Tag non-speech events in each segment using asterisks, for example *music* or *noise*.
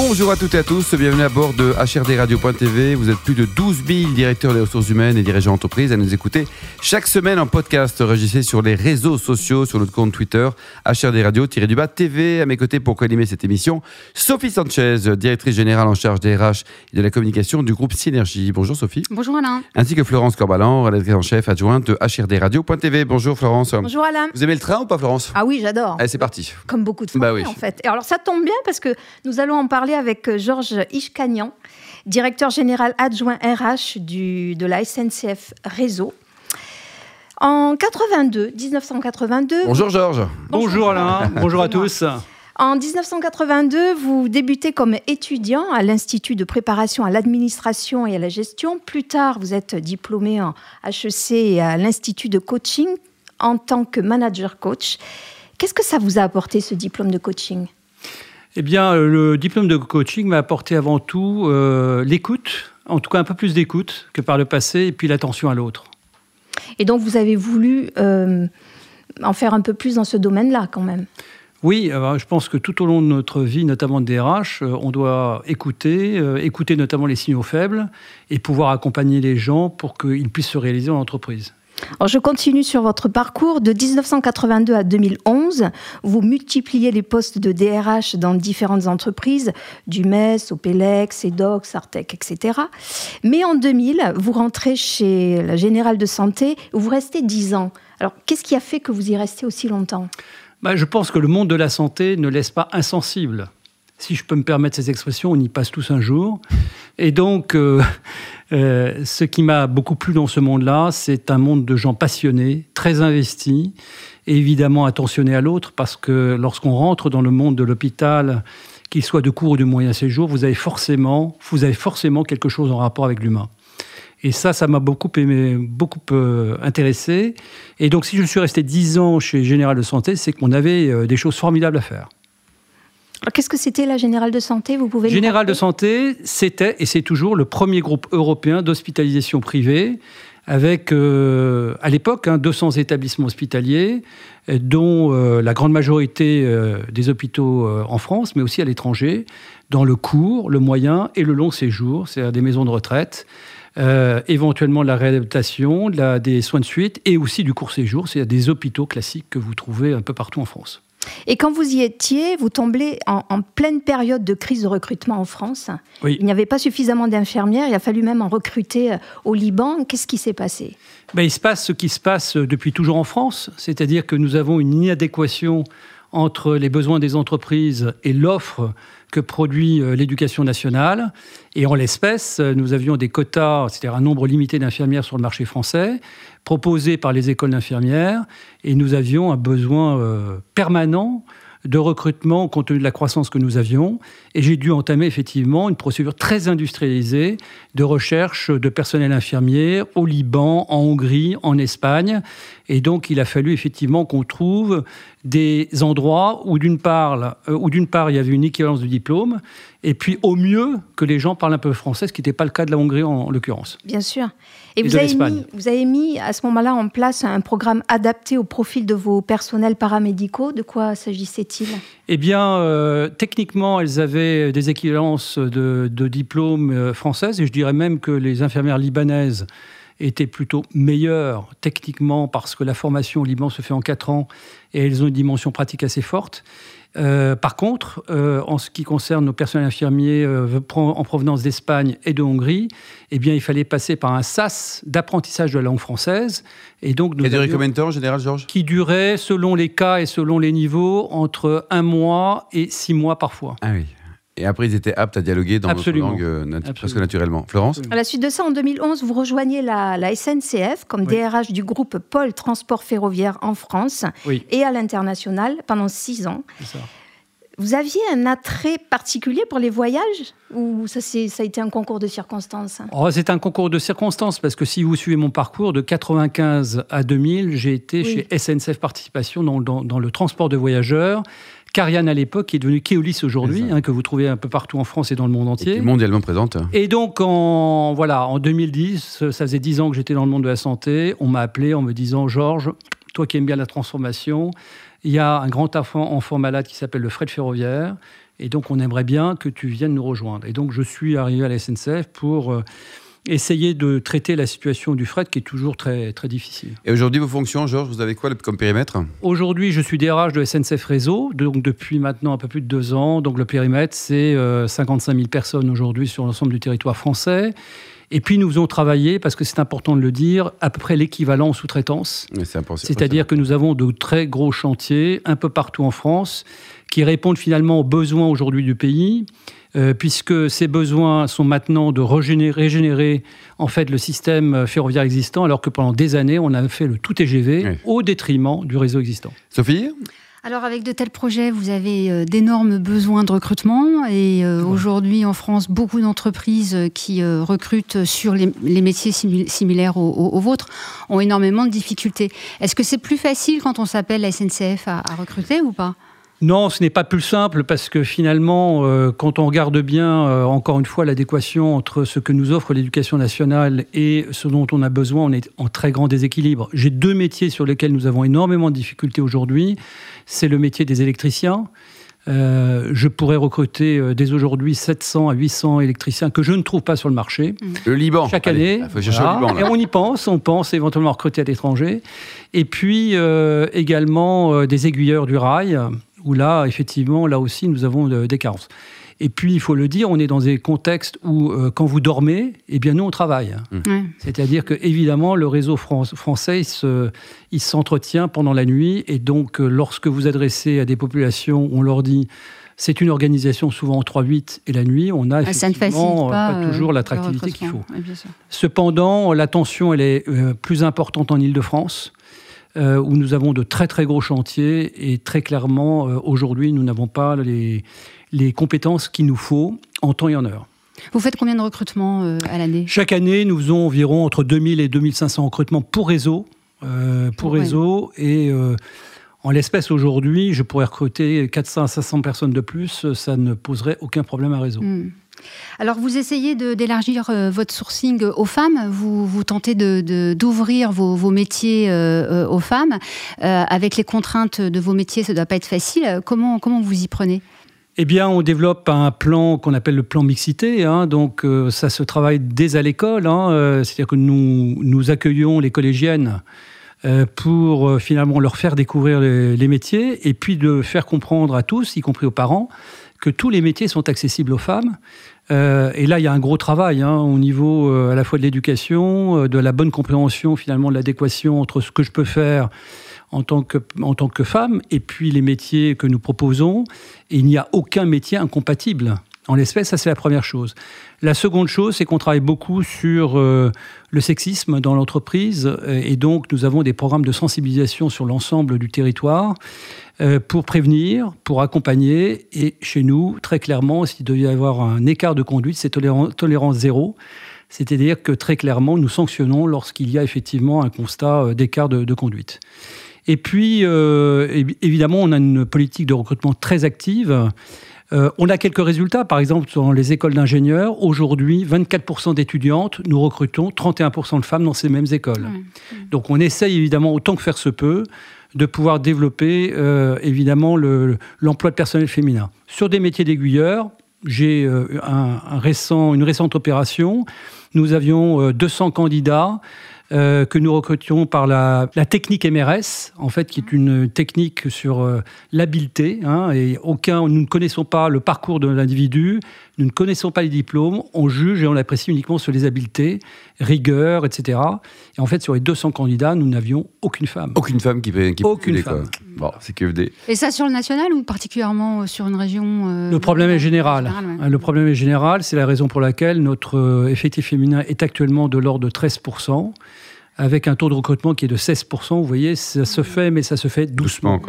Bonjour à toutes et à tous, bienvenue à bord de HRDRadio.tv. Vous êtes plus de 12 000 directeurs des ressources humaines et dirigeants d'entreprise à nous écouter chaque semaine en podcast. Régissez sur les réseaux sociaux, sur notre compte Twitter, HRDRadio-du-bas TV. À mes côtés pour co-animer cette émission, Sophie Sanchez, directrice générale en charge des RH et de la communication du groupe Synergie. Bonjour Sophie. Bonjour Alain. Ainsi que Florence Corbalan, rédactrice en chef adjointe de HRDRadio.tv. Bonjour Florence. Bonjour Alain. Vous aimez le train ou pas Florence? Ah oui, j'adore. Allez, c'est parti. Comme beaucoup de Français Bah oui. en fait. Et alors ça tombe bien parce que nous allons en parler avec euh, Georges Ishkanian, directeur général adjoint RH du, de la SNCF Réseau. En 82, 1982, Bonjour Georges. Bonjour Alain, bonjour à tous. En 1982, vous débutez comme étudiant à l'Institut de préparation à l'administration et à la gestion. Plus tard, vous êtes diplômé en HEC et à l'Institut de coaching en tant que manager coach. Qu'est-ce que ça vous a apporté, ce diplôme de coaching? Eh bien, euh, le diplôme de coaching m'a apporté avant tout euh, l'écoute, en tout cas un peu plus d'écoute que par le passé, et puis l'attention à l'autre. Et donc, vous avez voulu euh, en faire un peu plus dans ce domaine-là, quand même? Oui, je pense que tout au long de notre vie, notamment de DRH, euh, on doit écouter, écouter notamment les signaux faibles, et pouvoir accompagner les gens pour qu'ils puissent se réaliser en entreprise. Alors, je continue sur votre parcours. De 1982 à 2011, vous multipliez les postes de DRH dans différentes entreprises, du MES, Opelec, CEDOC, Sartec, etc. Mais en 2000, vous rentrez chez la Générale de Santé, où vous restez 10 ans. Alors, qu'est-ce qui a fait que vous y restez aussi longtemps? Bah, je pense que le monde de la santé ne laisse pas insensible. Si je peux me permettre ces expressions, on y passe tous un jour. Et donc, euh, *laughs* euh, ce qui m'a beaucoup plu dans ce monde-là, c'est un monde de gens passionnés, très investis, et évidemment attentionnés à l'autre, parce que lorsqu'on rentre dans le monde de l'hôpital, qu'il soit de court ou de moyen séjour, vous avez forcément, quelque chose en rapport avec l'humain. Et ça, ça m'a beaucoup aimé, beaucoup euh, intéressé. Et donc, si je suis resté 10 ans chez Général de Santé, c'est qu'on avait des choses formidables à faire. Alors, qu'est-ce que c'était la Générale de Santé? Vous pouvez nous Général de Santé, c'était et c'est toujours le premier groupe européen d'hospitalisation privée, avec euh, à l'époque hein, 200 établissements hospitaliers, dont euh, la grande majorité euh, des hôpitaux en France, mais aussi à l'étranger, dans le court, le moyen et le long séjour, c'est-à-dire des maisons de retraite. éventuellement de la réadaptation, de la- des soins de suite et aussi du court séjour, c'est-à-dire des hôpitaux classiques que vous trouvez un peu partout en France. Et quand vous y étiez, vous tombez en, en pleine période de crise de recrutement en France. Oui. Il n'y avait pas suffisamment d'infirmières, il a fallu même en recruter euh, au Liban. Qu'est-ce qui s'est passé? Ben, il se passe ce qui se passe depuis toujours en France, c'est-à-dire que nous avons une inadéquation entre les besoins des entreprises et l'offre que produit euh, l'éducation nationale. Et en l'espèce, euh, nous avions des quotas, c'est-à-dire un nombre limité d'infirmières sur le marché français, proposés par les écoles d'infirmières, et nous avions un besoin euh, permanent de recrutement compte tenu de la croissance que nous avions. Et j'ai dû entamer effectivement une procédure très industrialisée de recherche de personnel infirmier au Liban, en Hongrie, en Espagne. Et donc, il a fallu effectivement qu'on trouve des endroits où d'une part, euh, où d'une part, il y avait une équivalence du diplôme, et puis au mieux que les gens parlent un peu français, ce qui n'était pas le cas de la Hongrie en, en l'occurrence. Bien sûr. Et, Et vous, de avez mis, vous avez mis à ce moment-là en place un programme adapté au profil de vos personnels paramédicaux. De quoi s'agissait-il? Eh bien, euh, techniquement, elles avaient des équivalences de, de diplômes euh, françaises, et je dirais même que les infirmières libanaises étaient plutôt meilleures techniquement parce que la formation au Liban se fait en quatre ans et elles ont une dimension pratique assez forte. Euh, par contre, euh, en ce qui concerne nos personnels infirmiers euh, en provenance d'Espagne et de Hongrie, eh bien, il fallait passer par un SAS d'apprentissage de la langue française. Et donc, nous combien de temps en général, Georges? Qui durait, selon les cas et selon les niveaux, entre un mois et six mois parfois. Ah oui. Et après, ils étaient aptes à dialoguer dans Absolument. notre langue euh, nat- Absolument. presque naturellement. Florence À la suite de ça, en 2011, vous rejoignez la, la SNCF comme Oui. DRH du groupe Pôle Transport Ferroviaire en France Oui, et à l'international pendant six ans. c'est ça. Vous aviez un attrait particulier pour les voyages ou ça, c'est- ça a été un concours de circonstances? Oh, c'est un concours de circonstances parce que si vous suivez mon parcours, de 95 à 2000, j'ai été Oui. chez SNCF Participation dans, dans- dans le transport de voyageurs, Cariane à l'époque, qui est devenue Keolis aujourd'hui, hein, que vous trouvez un peu partout en France et dans le monde entier. Et mondialement présente. Et donc, en, voilà, en 2010, ça faisait 10 ans que j'étais dans le monde de la santé, on m'a appelé en me disant, Georges, toi qui aimes bien la transformation, il y a un grand enfant, enfant malade qui s'appelle le fret ferroviaire, et donc on aimerait bien que tu viennes nous rejoindre. Et donc je suis arrivé à la SNCF pour... Euh, essayer de traiter la situation du fret qui est toujours très, très difficile. Et aujourd'hui, vos fonctions, Georges, vous avez quoi comme périmètre? Aujourd'hui, je suis DRH de SNCF Réseau, donc depuis maintenant un peu plus de deux ans. Donc le périmètre, c'est 55 euh, 000 personnes aujourd'hui sur l'ensemble du territoire français. Et puis nous faisons travailler, parce que c'est important de le dire, à peu près l'équivalent en sous-traitance. C'est-à-dire que nous avons de très gros chantiers un peu partout en France qui répondent finalement aux besoins aujourd'hui du pays. Euh, puisque ces besoins sont maintenant de régénérer, en fait le système ferroviaire existant, alors que pendant des années, on a fait le tout TGV au détriment du réseau existant. Sophie alors avec de tels projets, vous avez euh, d'énormes besoins de recrutement et euh, aujourd'hui en France, beaucoup d'entreprises qui recrutent sur les, métiers similaires aux, vôtres ont énormément de difficultés. Est-ce que c'est plus facile quand on s'appelle la SNCF à recruter ou pas? Non, ce n'est pas plus simple parce que finalement, euh, quand on regarde bien, euh, encore une fois, l'adéquation entre ce que nous offre l'éducation nationale et ce dont on a besoin, on est en très grand déséquilibre. J'ai deux métiers sur lesquels nous avons énormément de difficultés aujourd'hui. C'est le métier des électriciens. Euh, je pourrais recruter dès aujourd'hui 700 à 800 électriciens que je ne trouve pas sur le marché. Le Liban. Chaque année. et on y pense, on pense éventuellement recruter à l'étranger. Et puis également des aiguilleurs du rail où là, effectivement, là aussi, nous avons des carences. Et puis, il faut le dire, on est dans des contextes où, euh, quand vous dormez, eh bien, nous, on travaille. Mmh. C'est-à-dire que, évidemment, le réseau français, il s'entretient pendant la nuit. Et donc, euh, lorsque vous adressez à des populations, on leur dit c'est une organisation souvent en 3-8 et la nuit, on a ah, effectivement pas, toujours l'attractivité qu'il faut. Cependant, la tension, elle est euh, plus importante en Ile-de-France. Euh, où nous avons de très très gros chantiers et très clairement, euh, aujourd'hui, nous n'avons pas les, les compétences qu'il nous faut en temps et en heure. Vous faites combien de recrutements euh, à l'année? Chaque année, nous faisons environ entre 2000 et 2500 recrutements pour réseau. pour réseau et en l'espèce aujourd'hui, je pourrais recruter 400 à 500 personnes de plus, ça ne poserait aucun problème à réseau. Hmm. Alors, vous essayez d'élargir euh, votre sourcing aux femmes. Vous, vous tentez d'ouvrir vos, métiers euh, euh, aux femmes. avec les contraintes de vos métiers, ça ne doit pas être facile. Comment, vous y prenez? Eh bien, on développe un plan qu'on appelle le plan mixité. Hein. donc, ça se travaille dès à l'école. Hein. C'est-à-dire que nous, accueillons les collégiennes pour finalement leur faire découvrir les, métiers et puis de faire comprendre à tous, y compris aux parents, que tous les métiers sont accessibles aux femmes. Euh, et là, il y a un gros travail hein, au niveau euh, à la fois de l'éducation, euh, de la bonne compréhension finalement de l'adéquation entre ce que je peux faire en tant, que, en tant que femme et puis les métiers que nous proposons. Et il n'y a aucun métier incompatible. En l'espèce, ça c'est la première chose. La seconde chose, c'est qu'on travaille beaucoup sur le sexisme dans l'entreprise et donc nous avons des programmes de sensibilisation sur l'ensemble du territoire euh, pour prévenir, pour accompagner. Et chez nous, très clairement, s'il devait y avoir un écart de conduite, c'est tolérance, zéro. C'est-à-dire que très clairement, nous sanctionnons lorsqu'il y a effectivement un constat euh, d'écart de, conduite. Et puis, euh, évidemment, on a une politique de recrutement très active. On a quelques résultats, par exemple, dans les écoles d'ingénieurs. Aujourd'hui, 24% d'étudiantes, nous recrutons 31% de femmes dans ces mêmes écoles. Donc on essaye évidemment autant que faire se peut de pouvoir développer euh, évidemment l'emploi de personnel féminin. Sur des métiers d'aiguilleur, j'ai euh, un, récent, une récente opération. Nous avions 200 euh, que nous recrutions par la, technique MRS, en fait, qui est une technique sur l'habileté. Hein, et aucun, nous ne connaissons pas le parcours de l'individu, nous ne connaissons pas les diplômes, on juge et on apprécie uniquement sur les habiletés, rigueur, etc. Et en fait, sur les 200 candidats, nous n'avions aucune femme. Aucune femme qui, qui Aucune femme. Bon, c'est QFD. Et ça sur le national ou particulièrement euh, sur une région euh, Le problème est général. Le problème est général, c'est la raison pour laquelle notre euh, effectif féminin est actuellement de l'ordre de 13% avec un taux de recrutement qui est de 16%. Vous voyez, ça se fait, mais ça se fait doucement.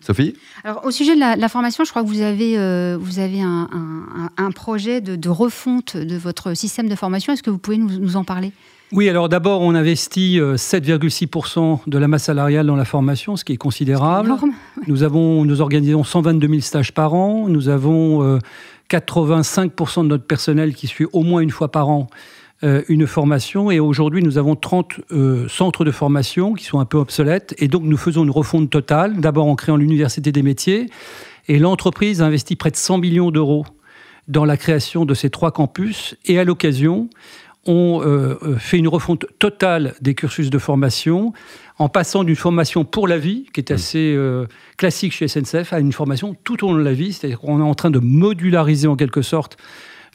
Sophie Alors, au sujet de la, formation, je crois que vous avez, euh, vous avez un, projet de, refonte de votre système de formation. Est-ce que vous pouvez nous, en parler? Oui, alors d'abord, on investit 7,6% de la masse salariale dans la formation, ce qui est considérable. Nous, avons, nous organisons 122 000 stages par an. Nous avons 85% de notre personnel qui suit au moins une fois par an euh, une formation. Et aujourd'hui, nous avons 30 euh, centres de formation qui sont un peu obsolètes. Et donc, nous faisons une refonte totale, d'abord en créant l'Université des métiers. Et l'entreprise a investi près de 100 millions d'euros dans la création de ces trois campus. Et à l'occasion, on euh, fait une refonte totale des cursus de formation en passant d'une formation pour la vie, qui est mmh. assez classique chez SNCF, à une formation tout au long de la vie. C'est-à-dire qu'on est en train de modulariser en quelque sorte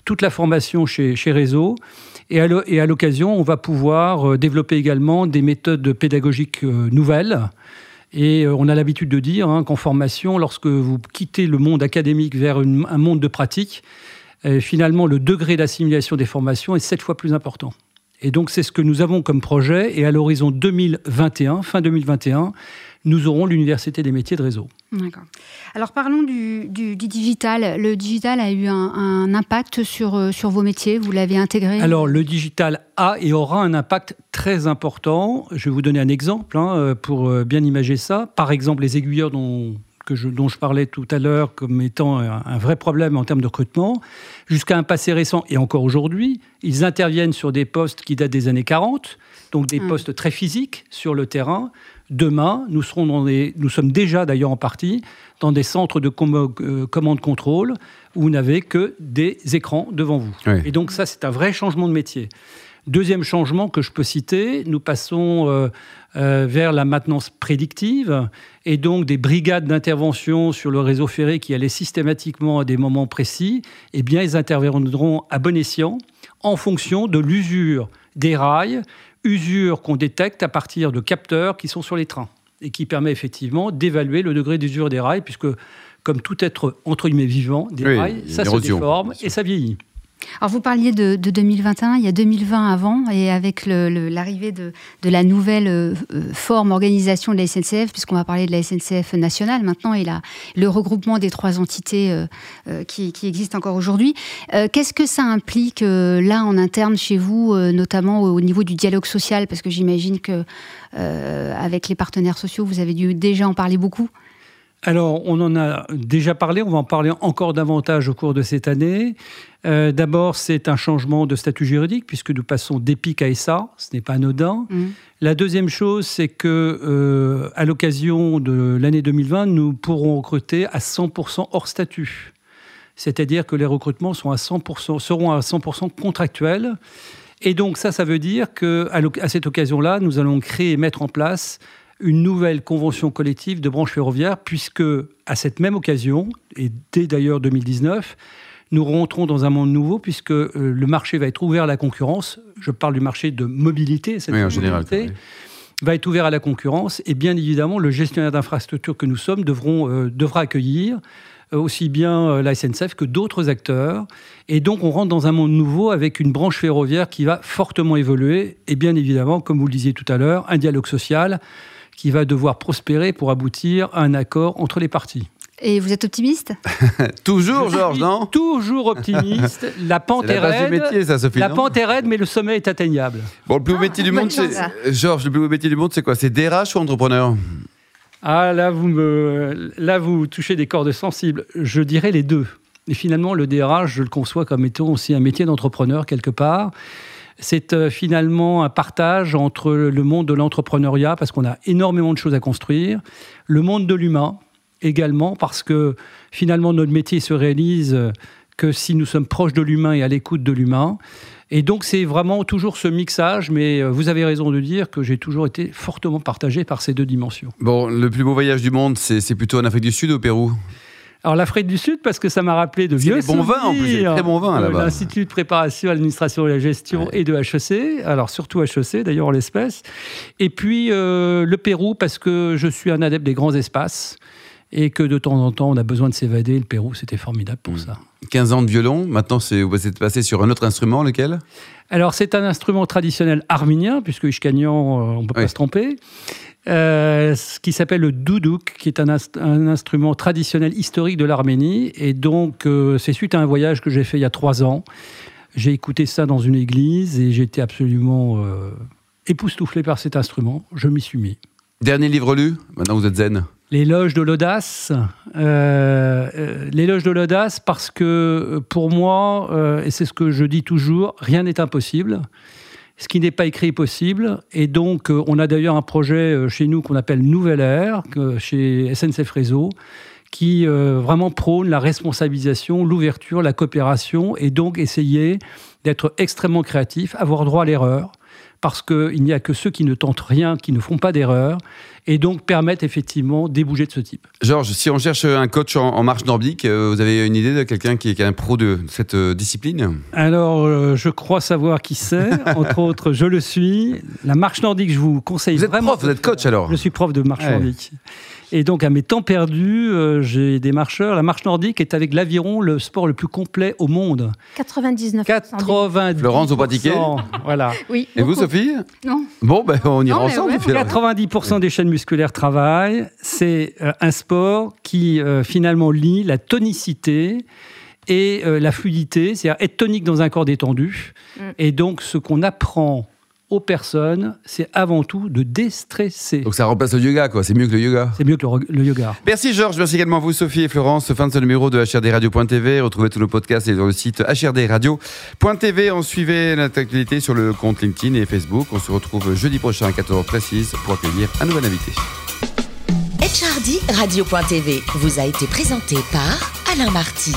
toute la formation chez, chez Réseau. Et à l'occasion, on va pouvoir euh, développer également des méthodes pédagogiques euh, nouvelles. Et euh, on a l'habitude de dire hein, qu'en formation, lorsque vous quittez le monde académique vers un monde de pratique, finalement, le degré d'assimilation des formations est sept fois plus important. Et donc, c'est ce que nous avons comme projet. Et à l'horizon 2021, fin 2021, nous aurons l'Université des métiers de réseau. D'accord. Alors parlons du, digital. Le digital a eu un, impact sur, euh, sur vos métiers, vous l'avez intégré? Alors le digital a et aura un impact très important. Je vais vous donner un exemple hein, euh, pour euh, bien imager ça. Par exemple, les aiguilleurs dont, que je, dont je parlais tout à l'heure comme étant un, vrai problème en termes de recrutement, jusqu'à un passé récent et encore aujourd'hui, ils interviennent sur des postes qui datent des années 40, donc des postes très physiques sur le terrain. Demain, nous, serons dans nous sommes déjà d'ailleurs en partie dans des centres de euh, commande-contrôle où vous n'avez que des écrans devant vous. Et donc ça, c'est un vrai changement de métier. Deuxième changement que je peux citer, nous passons euh, euh, vers la maintenance prédictive et donc des brigades d'intervention sur le réseau ferré qui allaient systématiquement à des moments précis. Eh bien, ils interviendront à bon escient en fonction de l'usure des rails, usure qu'on détecte à partir de capteurs qui sont sur les trains et qui permet effectivement d'évaluer le degré d'usure des rails, puisque comme tout être entre guillemets vivant, des rails, ça se déforme et ça vieillit. Alors vous parliez de, 2021, il y a 2020 avant, et avec l'arrivée de, la nouvelle euh, forme organisation de la SNCF, puisqu'on va parler de la SNCF nationale maintenant, et la, le regroupement des trois entités euh, euh, qui, existent encore aujourd'hui. Qu'est-ce que ça implique là en interne chez vous, notamment au, niveau du dialogue social, parce que j'imagine que avec les partenaires sociaux, vous avez dû déjà en parler beaucoup. Alors, on en a déjà parlé, on va en parler encore davantage au cours de cette année. Euh, d'abord, c'est un changement de statut juridique, puisque nous passons d'EPIC à SA, ce n'est pas anodin. Mmh. La deuxième chose, c'est que euh, à l'occasion de l'année 2020, nous pourrons recruter à 100% hors statut. C'est-à-dire que les recrutements sont à 100%, seront à 100% contractuels. Et donc ça, ça veut dire qu'à à cette occasion-là, nous allons créer et mettre en place une nouvelle convention collective de branche ferroviaire, puisque à cette même occasion, et dès d'ailleurs 2019, nous rentrons dans un monde nouveau, puisque euh, le marché va être ouvert à la concurrence. Je parle du marché de mobilité, cette oui, en général, va être ouvert à la concurrence, et bien évidemment, le gestionnaire d'infrastructure que nous sommes devront, euh, devra accueillir euh, aussi bien la SNCF que d'autres acteurs. Et donc, on rentre dans un monde nouveau avec une branche ferroviaire qui va fortement évoluer. Et bien évidemment, comme vous le disiez tout à l'heure, un dialogue social qui va devoir prospérer pour aboutir à un accord entre les parties. Et vous êtes optimiste? *laughs* Toujours, Georges, non? Toujours optimiste. *laughs* La pente est, raide. Métier, ça, Sophie, la pente est raide, mais le sommet est atteignable. Bon, le plus beau ah, métier du monde, c'est Georges. Le plus beau métier du monde, c'est quoi? C'est DRH ou entrepreneur? Ah, là, vous me, là, vous touchez des cordes sensibles. Je dirais les deux. Et finalement, le DRH, je le conçois comme étant aussi un métier d'entrepreneur quelque part c'est euh, finalement un partage entre le monde de l'entrepreneuriat, parce qu'on a énormément de choses à construire, le monde de l'humain également, parce que finalement notre métier se réalise que si nous sommes proches de l'humain et à l'écoute de l'humain. Et donc c'est vraiment toujours ce mixage, mais euh, vous avez raison de dire que j'ai toujours été fortement partagé par ces deux dimensions. Bon, le plus beau voyage du monde, c'est plutôt en Afrique du Sud ou au Pérou? Alors l'Afrique du Sud, parce que ça m'a rappelé de vieux bons vins en plus, très bons vins là-bas. L'Institut de préparation à l'administration et la gestion et de HEC, alors surtout HEC d'ailleurs en l'espèce. Et puis euh, le Pérou, parce que je suis un adepte des grands espaces et que de temps en temps on a besoin de s'évader. Le Pérou, c'était formidable pour hmm. ça. 15 ans de violon, maintenant vous êtes passé sur un autre instrument, lequel? Alors c'est un instrument traditionnel arménien, puisque Ishkanian, euh, on ne peut pas se tromper. Euh, ce qui s'appelle le doudouk, qui est un, instrument traditionnel historique de l'Arménie. Et donc, euh, c'est suite à un voyage que j'ai fait il y a trois ans. J'ai écouté ça dans une église et j'étais absolument euh, époustouflé par cet instrument. Je m'y suis mis. Dernier livre lu? Maintenant vous êtes zen. L'éloge de l'audace. Euh, L'éloge de l'audace parce que pour moi, et c'est ce que je dis toujours, rien n'est impossible. Ce qui n'est pas écrit possible. Et donc, euh, on a d'ailleurs un projet euh, chez nous qu'on appelle Nouvelle Ère, que- chez SNCF Réseau, qui euh, vraiment prône la responsabilisation, l'ouverture, la coopération, et donc essayer d'être extrêmement créatif, avoir droit à l'erreur, parce qu'il n'y a que ceux qui ne tentent rien, qui ne font pas d'erreur, et donc permettent effectivement des bougets de ce type. Georges, si on cherche un coach en, en marche nordique, euh, vous avez une idée de quelqu'un qui, est- qui est un pro de cette euh, discipline? Alors, euh, je crois savoir qui c'est. *laughs* Entre autres, je le suis. La marche nordique, je vous conseille Vous êtes vraiment. prof, vous êtes coach alors Je suis prof de marche Ouais. nordique. Et donc, à mes temps perdus, euh, j'ai des marcheurs. La marche nordique est avec l'aviron le sport le plus complet au monde. 99 90 Florence, vous pratiquez? Voilà. Oui. Et vous. Sophie? Non. Bon, ben, on ira Non, ensemble. ouais, puis alors. 90% des chaînes musculaires travaillent. C'est euh, un sport qui euh, finalement lie la tonicité et euh, la fluidité, c'est-à-dire être tonique dans un corps détendu. Mm. Et donc, ce qu'on apprend aux personnes, c'est avant tout de déstresser. Donc ça remplace le yoga, quoi. C'est mieux que le yoga. C'est mieux que le, yoga. Merci Georges, merci également à vous Sophie et Florence. Fin de ce numéro de HRDRadio.tv. Retrouvez tous nos podcasts et sur le site HRDRadio.tv. On suivait notre actualité sur le compte LinkedIn et Facebook. On se retrouve jeudi prochain à 14h précise pour accueillir un nouvel invité. HRD Radio.tv vous a été présenté par Alain Marty.